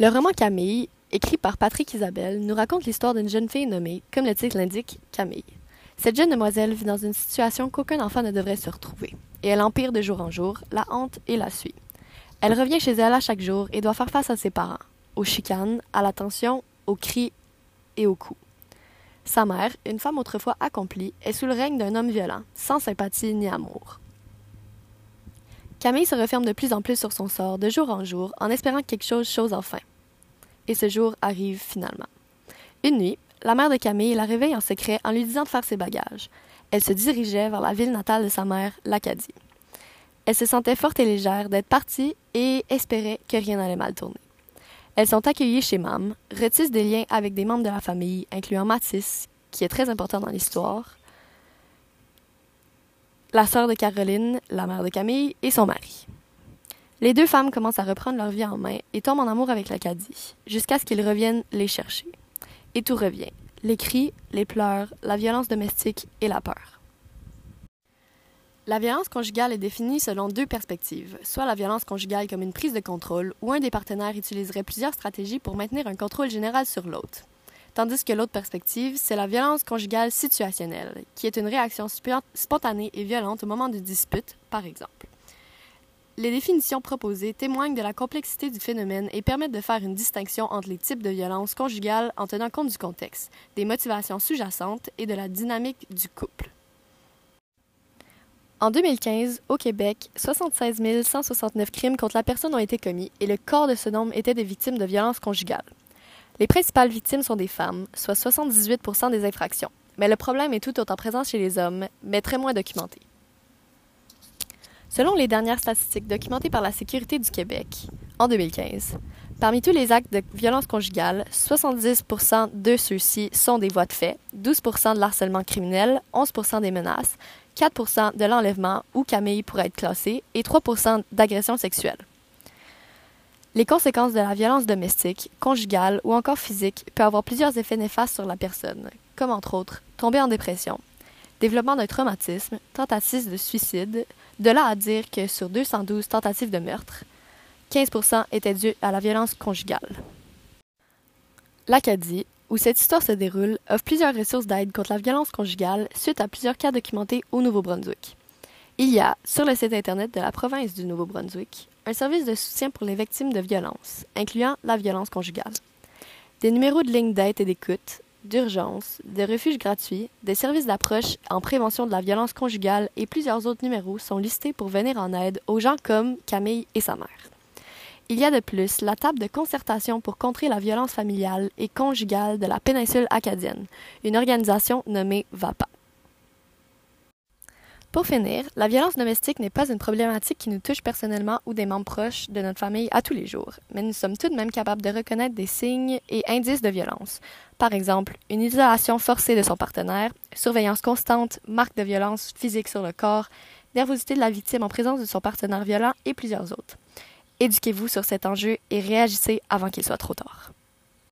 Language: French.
Le roman Camille, écrit par Patrick Isabelle, nous raconte l'histoire d'une jeune fille nommée, comme le titre l'indique, Camille. Cette jeune demoiselle vit dans une situation qu'aucun enfant ne devrait se retrouver, et elle empire de jour en jour, la hante et la suit. Elle revient chez elle à chaque jour et doit faire face à ses parents, aux chicanes, à la tension, aux cris et aux coups. Sa mère, une femme autrefois accomplie, est sous le règne d'un homme violent, sans sympathie ni amour. Camille se referme de plus en plus sur son sort de jour en jour en espérant que quelque chose chose enfin. Et ce jour arrive finalement. Une nuit, la mère de Camille la réveille en secret en lui disant de faire ses bagages. Elle se dirigeait vers la ville natale de sa mère, l'Acadie. Elle se sentait forte et légère d'être partie et espérait que rien n'allait mal tourner. Elles sont accueillies chez Mam, retissent des liens avec des membres de la famille, incluant Mathis, qui est très important dans l'histoire, la sœur de Caroline, la mère de Camille, et son mari. Les deux femmes commencent à reprendre leur vie en main et tombent en amour avec l'Acadie, jusqu'à ce qu'ils reviennent les chercher. Et tout revient. Les cris, les pleurs, la violence domestique et la peur. La violence conjugale est définie selon deux perspectives, soit la violence conjugale comme une prise de contrôle, où un des partenaires utiliserait plusieurs stratégies pour maintenir un contrôle général sur l'autre tandis que l'autre perspective, c'est la violence conjugale situationnelle, qui est une réaction spontanée et violente au moment de dispute, par exemple. Les définitions proposées témoignent de la complexité du phénomène et permettent de faire une distinction entre les types de violence conjugale en tenant compte du contexte, des motivations sous-jacentes et de la dynamique du couple. En 2015, au Québec, 76 169 crimes contre la personne ont été commis et le corps de ce nombre était des victimes de violences conjugales. Les principales victimes sont des femmes, soit 78% des infractions. Mais le problème est tout autant présent chez les hommes, mais très moins documenté. Selon les dernières statistiques documentées par la Sécurité du Québec, en 2015, parmi tous les actes de violence conjugale, 70% de ceux-ci sont des voies de fait, 12% de l'harcèlement criminel, 11% des menaces, 4% de l'enlèvement où Camille pourrait être classée et 3% d'agressions sexuelles. Les conséquences de la violence domestique, conjugale ou encore physique peuvent avoir plusieurs effets néfastes sur la personne, comme entre autres tomber en dépression, développement d'un traumatisme, tentative de suicide, de là à dire que sur 212 tentatives de meurtre, 15% étaient dues à la violence conjugale. L'Acadie, où cette histoire se déroule, offre plusieurs ressources d'aide contre la violence conjugale suite à plusieurs cas documentés au Nouveau-Brunswick. Il y a, sur le site Internet de la province du Nouveau-Brunswick, un service de soutien pour les victimes de violences, incluant la violence conjugale. Des numéros de ligne d'aide et d'écoute, d'urgence, de refuges gratuits, des services d'approche en prévention de la violence conjugale et plusieurs autres numéros sont listés pour venir en aide aux gens comme Camille et sa mère. Il y a de plus la table de concertation pour contrer la violence familiale et conjugale de la péninsule acadienne, une organisation nommée VAPA. Pour finir, la violence domestique n'est pas une problématique qui nous touche personnellement ou des membres proches de notre famille à tous les jours, mais nous sommes tout de même capables de reconnaître des signes et indices de violence. Par exemple, une isolation forcée de son partenaire, surveillance constante, marque de violence physique sur le corps, nervosité de la victime en présence de son partenaire violent et plusieurs autres. Éduquez-vous sur cet enjeu et réagissez avant qu'il soit trop tard.